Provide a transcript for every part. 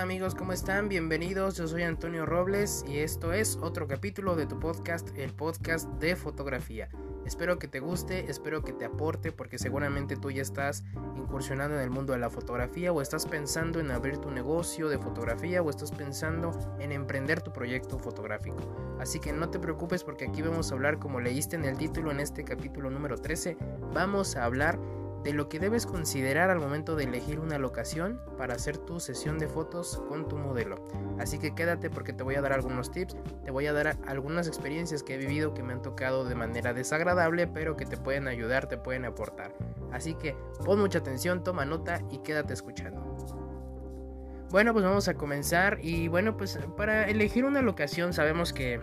Amigos, ¿cómo están? Bienvenidos, yo soy Antonio Robles y esto es otro capítulo de tu podcast, el podcast de fotografía. Espero que te guste, espero que te aporte porque seguramente tú ya estás incursionando en el mundo de la fotografía o estás pensando en abrir tu negocio de fotografía o estás pensando en emprender tu proyecto fotográfico. Así que no te preocupes porque aquí vamos a hablar como leíste en el título en este capítulo número 13, vamos a hablar de lo que debes considerar al momento de elegir una locación para hacer tu sesión de fotos con tu modelo. Así que quédate porque te voy a dar algunos tips, te voy a dar algunas experiencias que he vivido que me han tocado de manera desagradable, pero que te pueden ayudar, te pueden aportar. Así que pon mucha atención, toma nota y quédate escuchando. Bueno, pues vamos a comenzar y bueno, pues para elegir una locación sabemos que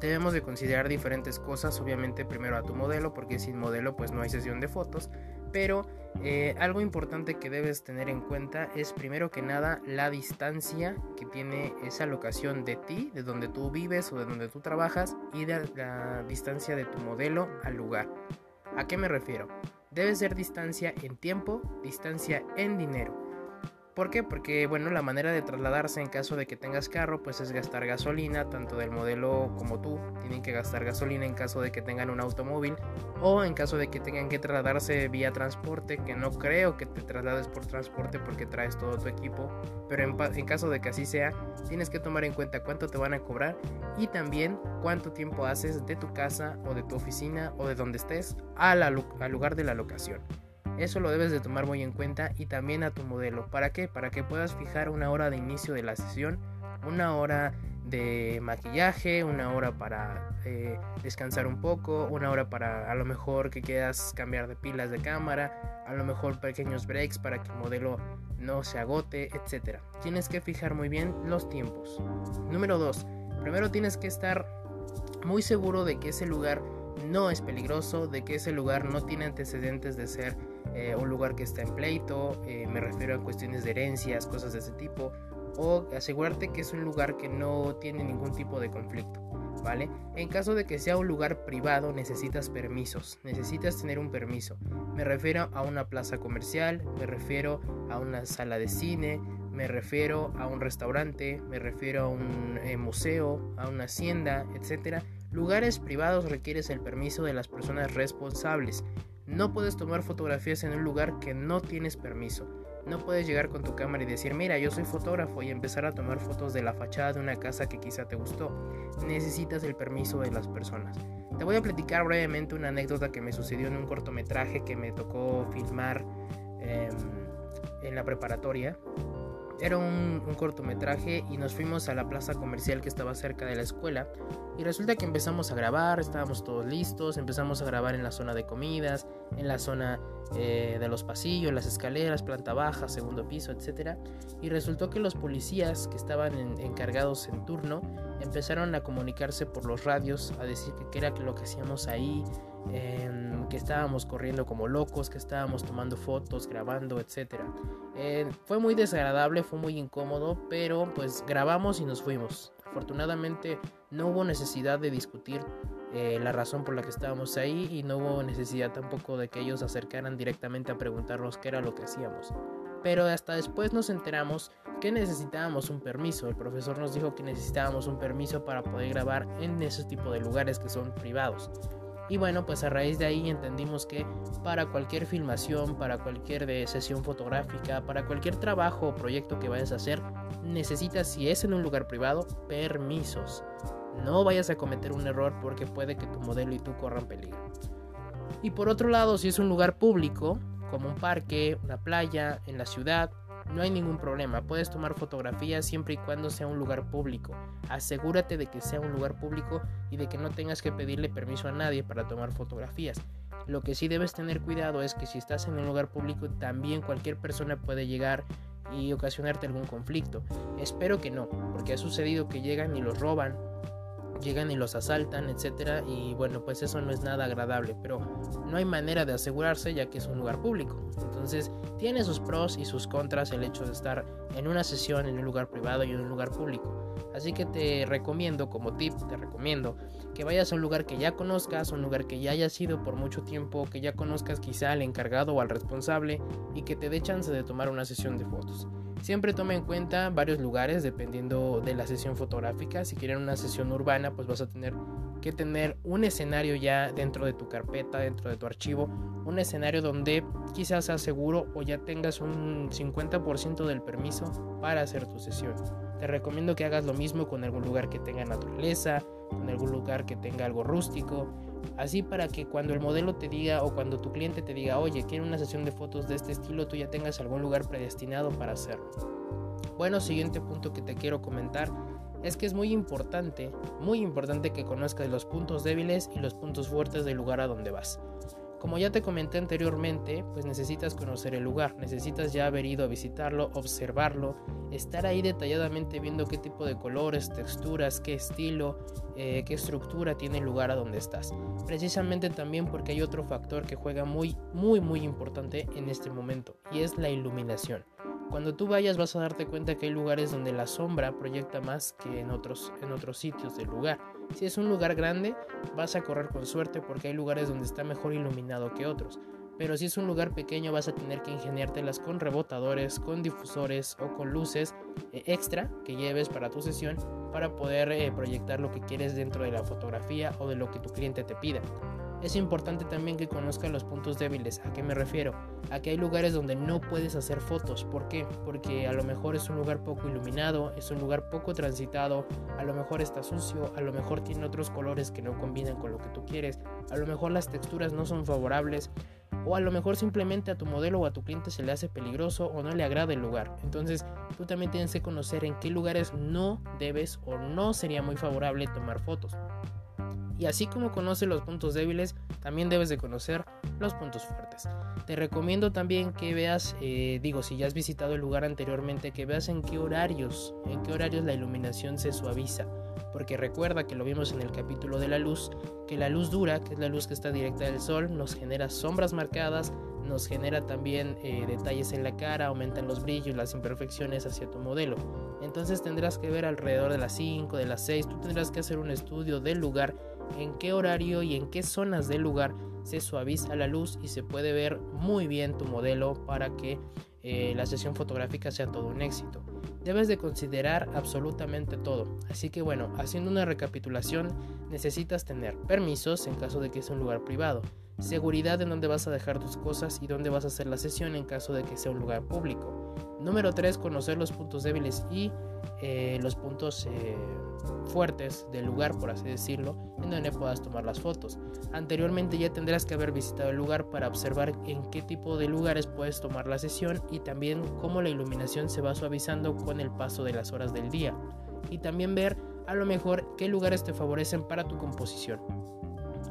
debemos de considerar diferentes cosas, obviamente primero a tu modelo, porque sin modelo pues no hay sesión de fotos, pero eh, algo importante que debes tener en cuenta es primero que nada la distancia que tiene esa locación de ti, de donde tú vives o de donde tú trabajas y de la distancia de tu modelo al lugar. ¿A qué me refiero? Debe ser distancia en tiempo, distancia en dinero. ¿Por qué? Porque bueno, la manera de trasladarse en caso de que tengas carro, pues es gastar gasolina, tanto del modelo como tú tienen que gastar gasolina en caso de que tengan un automóvil o en caso de que tengan que trasladarse vía transporte, que no creo que te traslades por transporte porque traes todo tu equipo, pero en, caso de que así sea, tienes que tomar en cuenta cuánto te van a cobrar y también cuánto tiempo haces de tu casa o de tu oficina o de donde estés al lugar de la locación. Eso lo debes de tomar muy en cuenta y también a tu modelo. ¿Para qué? Para que puedas fijar una hora de inicio de la sesión, una hora de maquillaje, una hora para eh, descansar un poco, una hora para a lo mejor que quieras cambiar de pilas de cámara, a lo mejor pequeños breaks para que el modelo no se agote, etc. Tienes que fijar muy bien los tiempos. Número 2. Primero tienes que estar muy seguro de que ese lugar no es peligroso, de que ese lugar no tiene antecedentes de ser eh, un lugar que está en pleito, eh, me refiero a cuestiones de herencias, cosas de ese tipo, o asegurarte que es un lugar que no tiene ningún tipo de conflicto. ¿Vale? En caso de que sea un lugar privado necesitas permisos, necesitas tener un permiso. Me refiero a una plaza comercial, me refiero a una sala de cine, me refiero a un restaurante, me refiero a un eh, museo, a una hacienda, etc. Lugares privados requieres el permiso de las personas responsables. No puedes tomar fotografías en un lugar que no tienes permiso. No puedes llegar con tu cámara y decir, mira, yo soy fotógrafo y empezar a tomar fotos de la fachada de una casa que quizá te gustó. Necesitas el permiso de las personas. Te voy a platicar brevemente una anécdota que me sucedió en un cortometraje que me tocó filmar em, en la preparatoria. Era un, cortometraje y nos fuimos a la plaza comercial que estaba cerca de la escuela y resulta que empezamos a grabar, estábamos todos listos, empezamos a grabar en la zona de comidas, en la zona eh, de los pasillos, las escaleras, planta baja, segundo piso, etc. Y resultó que los policías que estaban encargados en turno empezaron a comunicarse por los radios, a decir que era lo que hacíamos ahí, que estábamos corriendo como locos, que estábamos tomando fotos, grabando, etc. Eh, fue muy desagradable, fue muy incómodo, pero pues grabamos y nos fuimos. Afortunadamente no hubo necesidad de discutir eh, la razón por la que estábamos ahí y no hubo necesidad tampoco de que ellos se acercaran directamente a preguntarnos qué era lo que hacíamos. Pero hasta después nos enteramos que necesitábamos un permiso. El profesor nos dijo que necesitábamos un permiso para poder grabar en ese tipo de lugares que son privados. Y bueno, pues a raíz de ahí entendimos que para cualquier filmación, para cualquier de sesión fotográfica, para cualquier trabajo o proyecto que vayas a hacer, necesitas, si es en un lugar privado, permisos. No vayas a cometer un error porque puede que tu modelo y tú corran peligro. Y por otro lado, si es un lugar público, como un parque, una playa, en la ciudad, no hay ningún problema, puedes tomar fotografías siempre y cuando sea un lugar público. Asegúrate de que sea un lugar público y de que no tengas que pedirle permiso a nadie para tomar fotografías. Lo que sí debes tener cuidado es que si estás en un lugar público también cualquier persona puede llegar y ocasionarte algún conflicto. Espero que no, porque ha sucedido que llegan y los roban llegan y los asaltan, etcétera, y bueno, pues eso no es nada agradable, pero no hay manera de asegurarse ya que es un lugar público. Entonces, tiene sus pros y sus contras el hecho de estar en una sesión en un lugar privado y en un lugar público. Así que te recomiendo, como tip, te recomiendo que vayas a un lugar que ya conozcas, un lugar que ya hayas ido por mucho tiempo, que ya conozcas quizá al encargado o al responsable y que te dé chance de tomar una sesión de fotos. Siempre toma en cuenta varios lugares dependiendo de la sesión fotográfica. Si quieren una sesión urbana, pues vas a tener que tener un escenario ya dentro de tu carpeta, dentro de tu archivo, un escenario donde quizás sea seguro o ya tengas un 50% del permiso para hacer tu sesión. Te recomiendo que hagas lo mismo con algún lugar que tenga naturaleza, con algún lugar que tenga algo rústico, así para que cuando el modelo te diga o cuando tu cliente te diga, oye, quiero una sesión de fotos de este estilo, tú ya tengas algún lugar predestinado para hacerlo. Bueno, siguiente punto que te quiero comentar es que es muy importante, muy importante que conozcas los puntos débiles y los puntos fuertes del lugar a donde vas. Como ya te comenté anteriormente, pues necesitas conocer el lugar, necesitas ya haber ido a visitarlo, observarlo, estar ahí detalladamente viendo qué tipo de colores, texturas, qué estilo, eh, qué estructura tiene el lugar a donde estás. Precisamente también porque hay otro factor que juega muy, muy, muy importante en este momento y es la iluminación. Cuando tú vayas vas a darte cuenta que hay lugares donde la sombra proyecta más que en otros, en otros sitios del lugar. Si es un lugar grande, vas a correr con suerte porque hay lugares donde está mejor iluminado que otros. Pero si es un lugar pequeño vas a tener que ingeniártelas con rebotadores, con difusores o con luces eh, extra que lleves para tu sesión para poder eh, proyectar lo que quieres dentro de la fotografía o de lo que tu cliente te pida. Es importante también que conozcan los puntos débiles. ¿A qué me refiero? A que hay lugares donde no puedes hacer fotos. ¿Por qué? Porque a lo mejor es un lugar poco iluminado, es un lugar poco transitado, a lo mejor está sucio, a lo mejor tiene otros colores que no combinan con lo que tú quieres, a lo mejor las texturas no son favorables, o a lo mejor simplemente a tu modelo o a tu cliente se le hace peligroso o no le agrada el lugar. Entonces tú también tienes que conocer en qué lugares no debes o no sería muy favorable tomar fotos. Y así como conoces los puntos débiles, también debes de conocer los puntos fuertes. Te recomiendo también que veas, eh, digo, si ya has visitado el lugar anteriormente, que veas en qué horarios, en qué horarios la iluminación se suaviza. Porque recuerda que lo vimos en el capítulo de la luz, que la luz dura, que es la luz que está directa del sol, nos genera sombras marcadas, nos genera también eh, detalles en la cara, aumentan los brillos, las imperfecciones hacia tu modelo. Entonces tendrás que ver alrededor de las 5, de las 6, tú tendrás que hacer un estudio del lugar en qué horario y en qué zonas del lugar se suaviza la luz y se puede ver muy bien tu modelo para que eh, la sesión fotográfica sea todo un éxito. Debes de considerar absolutamente todo. Así que bueno, haciendo una recapitulación, necesitas tener permisos en caso de que sea un lugar privado, seguridad en dónde vas a dejar tus cosas y dónde vas a hacer la sesión en caso de que sea un lugar público. Número 3, conocer los puntos débiles y eh, los puntos eh, fuertes del lugar, por así decirlo, en donde puedas tomar las fotos. Anteriormente ya tendrás que haber visitado el lugar para observar en qué tipo de lugares puedes tomar la sesión y también cómo la iluminación se va suavizando con el paso de las horas del día. Y también ver a lo mejor qué lugares te favorecen para tu composición.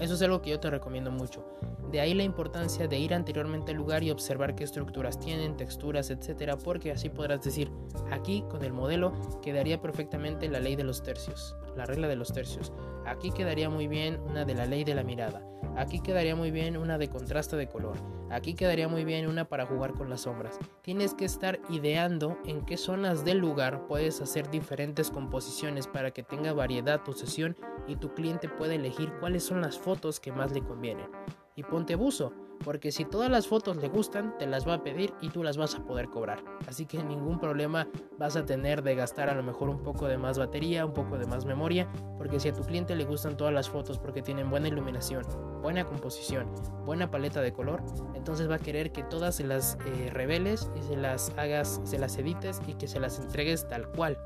Eso es algo que yo te recomiendo mucho. De ahí la importancia de ir anteriormente al lugar y observar qué estructuras tienen, texturas, etcétera, porque así podrás decir, aquí con el modelo quedaría perfectamente la ley de los tercios, la regla de los tercios. Aquí quedaría muy bien una de la ley de la mirada. Aquí quedaría muy bien una de contraste de color. Aquí quedaría muy bien una para jugar con las sombras. Tienes que estar ideando en qué zonas del lugar puedes hacer diferentes composiciones para que tenga variedad tu sesión y tu cliente pueda elegir cuáles son las fotos que más le convienen. Y ponte buzo, porque si todas las fotos le gustan, te las va a pedir y tú las vas a poder cobrar. Así que ningún problema vas a tener de gastar a lo mejor un poco de más batería, un poco de más memoria, porque si a tu cliente le gustan todas las fotos porque tienen buena iluminación, buena composición, buena paleta de color, entonces va a querer que todas se las eh, reveles y se las hagas, se las edites y que se las entregues tal cual.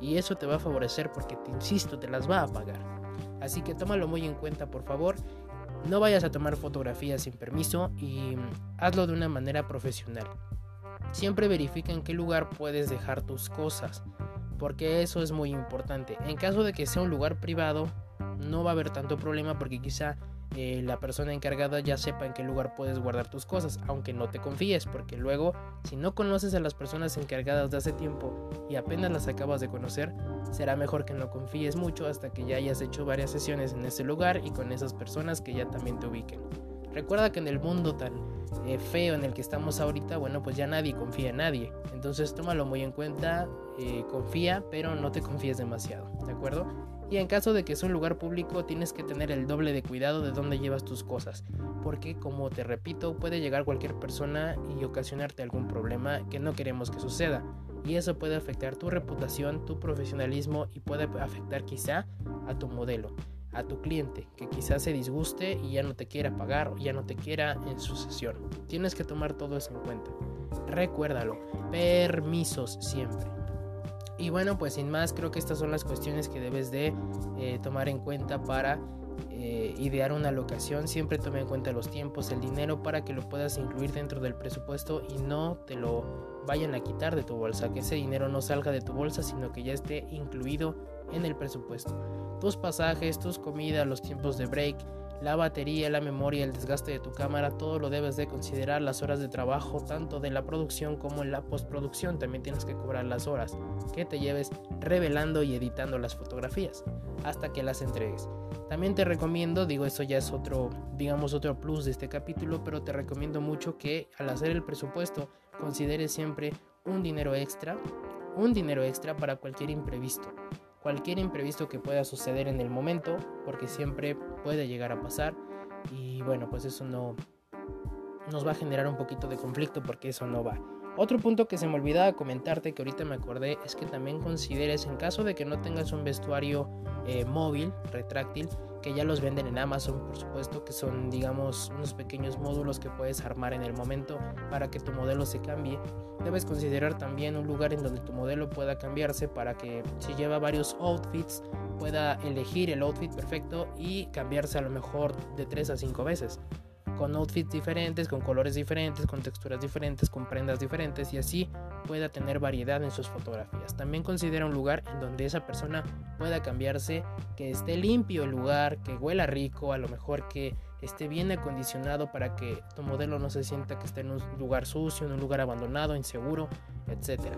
Y eso te va a favorecer porque te insisto, te las va a pagar. Así que tómalo muy en cuenta, por favor. No vayas a tomar fotografías sin permiso y hazlo de una manera profesional. Siempre verifica en qué lugar puedes dejar tus cosas, porque eso es muy importante. En caso de que sea un lugar privado, no va a haber tanto problema porque quizá eh, la persona encargada ya sepa en qué lugar puedes guardar tus cosas, aunque no te confíes, porque luego si no conoces a las personas encargadas de hace tiempo y apenas las acabas de conocer, será mejor que no confíes mucho hasta que ya hayas hecho varias sesiones en ese lugar y con esas personas que ya también te ubiquen. Recuerda que en el mundo tan eh, feo en el que estamos ahorita, bueno, pues ya nadie confía en nadie. Entonces tómalo muy en cuenta, eh, confía, pero no te confíes demasiado, ¿de acuerdo? Y en caso de que sea un lugar público, tienes que tener el doble de cuidado de dónde llevas tus cosas, porque como te repito, puede llegar cualquier persona y ocasionarte algún problema que no queremos que suceda. y eso puede afectar tu reputación, tu profesionalismo y puede afectar quizá a tu modelo, a tu cliente, que quizás se disguste y ya no te quiera pagar o ya no te quiera en su sesión. Tienes que tomar todo eso en cuenta. Recuérdalo, permisos siempre. Y bueno, pues sin más, creo que estas son las cuestiones que debes de eh, tomar en cuenta para eh, idear una locación. Siempre tome en cuenta los tiempos, el dinero para que lo puedas incluir dentro del presupuesto y no te lo vayan a quitar de tu bolsa. Que ese dinero no salga de tu bolsa, sino que ya esté incluido en el presupuesto. Tus pasajes, tus comidas, los tiempos de break, la batería, la memoria, el desgaste de tu cámara, todo lo debes de considerar, las horas de trabajo, tanto de la producción como en la postproducción, también tienes que cobrar las horas que te lleves revelando y editando las fotografías hasta que las entregues. También te recomiendo, digo, eso ya es otro, digamos, otro plus de este capítulo, pero te recomiendo mucho que al hacer el presupuesto consideres siempre un dinero extra, un dinero extra para cualquier imprevisto cualquier imprevisto que pueda suceder en el momento, porque siempre puede llegar a pasar. Y bueno, pues eso no nos va a generar un poquito de conflicto porque eso no va. Otro punto que se me olvidaba comentarte que ahorita me acordé es que también consideres en caso de que no tengas un vestuario eh, móvil, retráctil, que ya los venden en Amazon, por supuesto, que son, digamos, unos pequeños módulos que puedes armar en el momento para que tu modelo se cambie. Debes considerar también un lugar en donde tu modelo pueda cambiarse para que si lleva varios outfits pueda elegir el outfit perfecto y cambiarse a lo mejor de 3 a 5 veces con outfits diferentes, con colores diferentes, con texturas diferentes, con prendas diferentes y así pueda tener variedad en sus fotografías. También considera un lugar en donde esa persona pueda cambiarse, que esté limpio el lugar, que huela rico, a lo mejor que esté bien acondicionado para que tu modelo no se sienta que esté en un lugar sucio, en un lugar abandonado, inseguro, etcétera.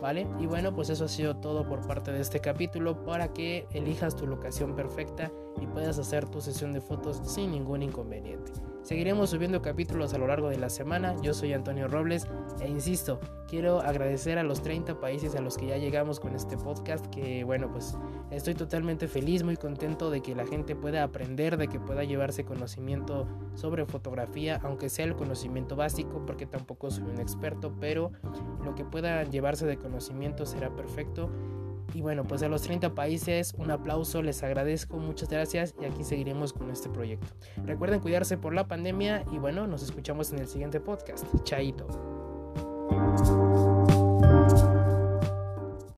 ¿Vale? Y bueno, pues eso ha sido todo por parte de este capítulo para que elijas tu locación perfecta y puedas hacer tu sesión de fotos sin ningún inconveniente. Seguiremos subiendo capítulos a lo largo de la semana. Yo soy Antonio Robles e insisto, quiero agradecer a los 30 países a los que ya llegamos con este podcast que bueno, pues estoy totalmente feliz, muy contento de que la gente pueda aprender, de que pueda llevarse conocimiento sobre fotografía, aunque sea el conocimiento básico, porque tampoco soy un experto, pero lo que pueda llevarse de conocimiento será perfecto y bueno, pues a los 30 países un aplauso, les agradezco, muchas gracias y aquí seguiremos con este proyecto. Recuerden cuidarse por la pandemia y bueno, nos escuchamos en el siguiente podcast. Chaito.